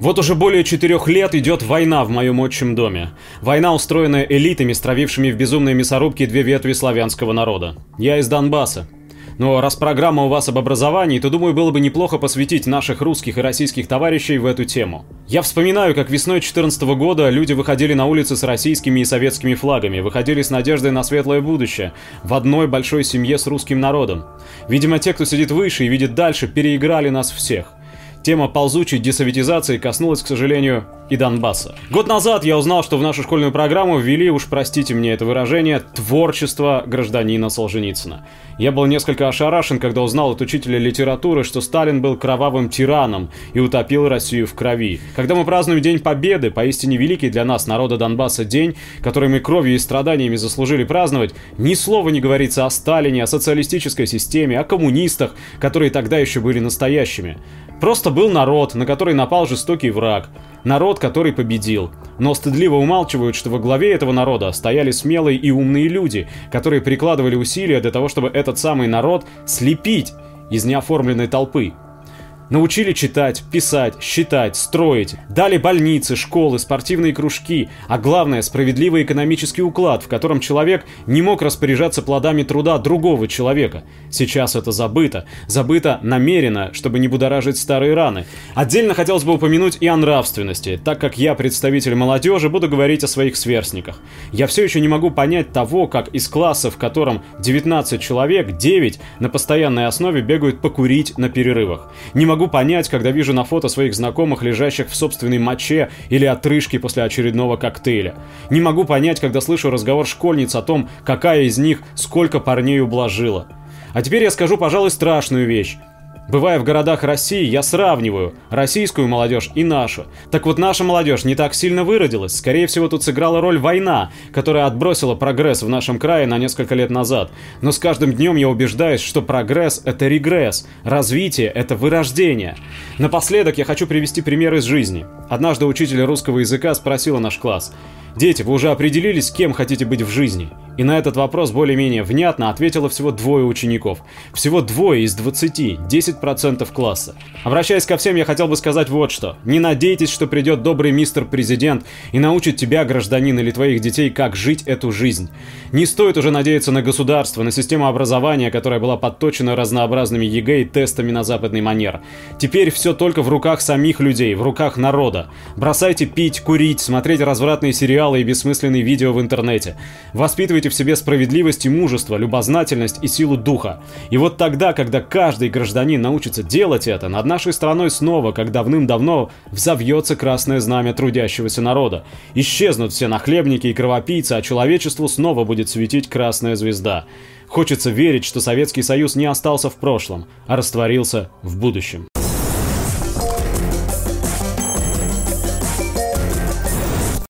Вот уже более четырех лет идет война в моем отчим доме. Война, устроенная элитами, стравившими в безумной мясорубке две ветви славянского народа. Я из Донбасса. Но раз программа у вас об образовании, то думаю, было бы неплохо посвятить наших русских и российских товарищей в эту тему. Я вспоминаю, как весной 2014 года люди выходили на улицы с российскими и советскими флагами, выходили с надеждой на светлое будущее, в одной большой семье с русским народом. Видимо, те, кто сидит выше и видит дальше, переиграли нас всех. Тема ползучей десоветизации коснулась, к сожалению, и Донбасса. Год назад я узнал, что в нашу школьную программу ввели, уж простите мне это выражение, творчество гражданина Солженицына. Я был несколько ошарашен, когда узнал от учителя литературы, что Сталин был кровавым тираном и утопил Россию в крови. Когда мы празднуем День Победы, поистине великий для нас, народа Донбасса, день, который мы кровью и страданиями заслужили праздновать, ни слова не говорится о Сталине, о социалистической системе, о коммунистах, которые тогда еще были настоящими. Просто был народ, на который напал жестокий враг. Народ, который победил. Но стыдливо умалчивают, что во главе этого народа стояли смелые и умные люди, которые прикладывали усилия для того, чтобы этот самый народ слепить из неоформленной толпы. Научили читать, писать, считать, строить. Дали больницы, школы, спортивные кружки. А главное, справедливый экономический уклад, в котором человек не мог распоряжаться плодами труда другого человека. Сейчас это забыто. Забыто намеренно, чтобы не будоражить старые раны. Отдельно хотелось бы упомянуть и о нравственности, так как я, представитель молодежи, буду говорить о своих сверстниках. Я все еще не могу понять того, как из класса, в котором 19 человек, 9 на постоянной основе бегают покурить на перерывах. Не могу понять, когда вижу на фото своих знакомых, лежащих в собственной моче или отрыжке после очередного коктейля. Не могу понять, когда слышу разговор школьниц о том, какая из них сколько парней ублажила. А теперь я скажу, пожалуй, страшную вещь. Бывая в городах России, я сравниваю российскую молодежь и нашу. Так вот, наша молодежь не так сильно выродилась. Скорее всего, тут сыграла роль война, которая отбросила прогресс в нашем крае на несколько лет назад. Но с каждым днем я убеждаюсь, что прогресс — это регресс, развитие — это вырождение. Напоследок я хочу привести пример из жизни. Однажды учитель русского языка спросила наш класс. «Дети, вы уже определились, кем хотите быть в жизни?» И на этот вопрос более-менее внятно ответило всего двое учеников. Всего двое из 20, 10% класса. Обращаясь ко всем, я хотел бы сказать вот что. Не надейтесь, что придет добрый мистер президент и научит тебя, гражданин или твоих детей, как жить эту жизнь. Не стоит уже надеяться на государство, на систему образования, которая была подточена разнообразными ЕГЭ и тестами на западный манер. Теперь все только в руках самих людей, в руках народа. Бросайте пить, курить, смотреть развратные сериалы и бессмысленные видео в интернете. Воспитывайте чувствуете в себе справедливость и мужество, любознательность и силу духа. И вот тогда, когда каждый гражданин научится делать это, над нашей страной снова, как давным-давно, взовьется красное знамя трудящегося народа. Исчезнут все нахлебники и кровопийцы, а человечеству снова будет светить красная звезда. Хочется верить, что Советский Союз не остался в прошлом, а растворился в будущем.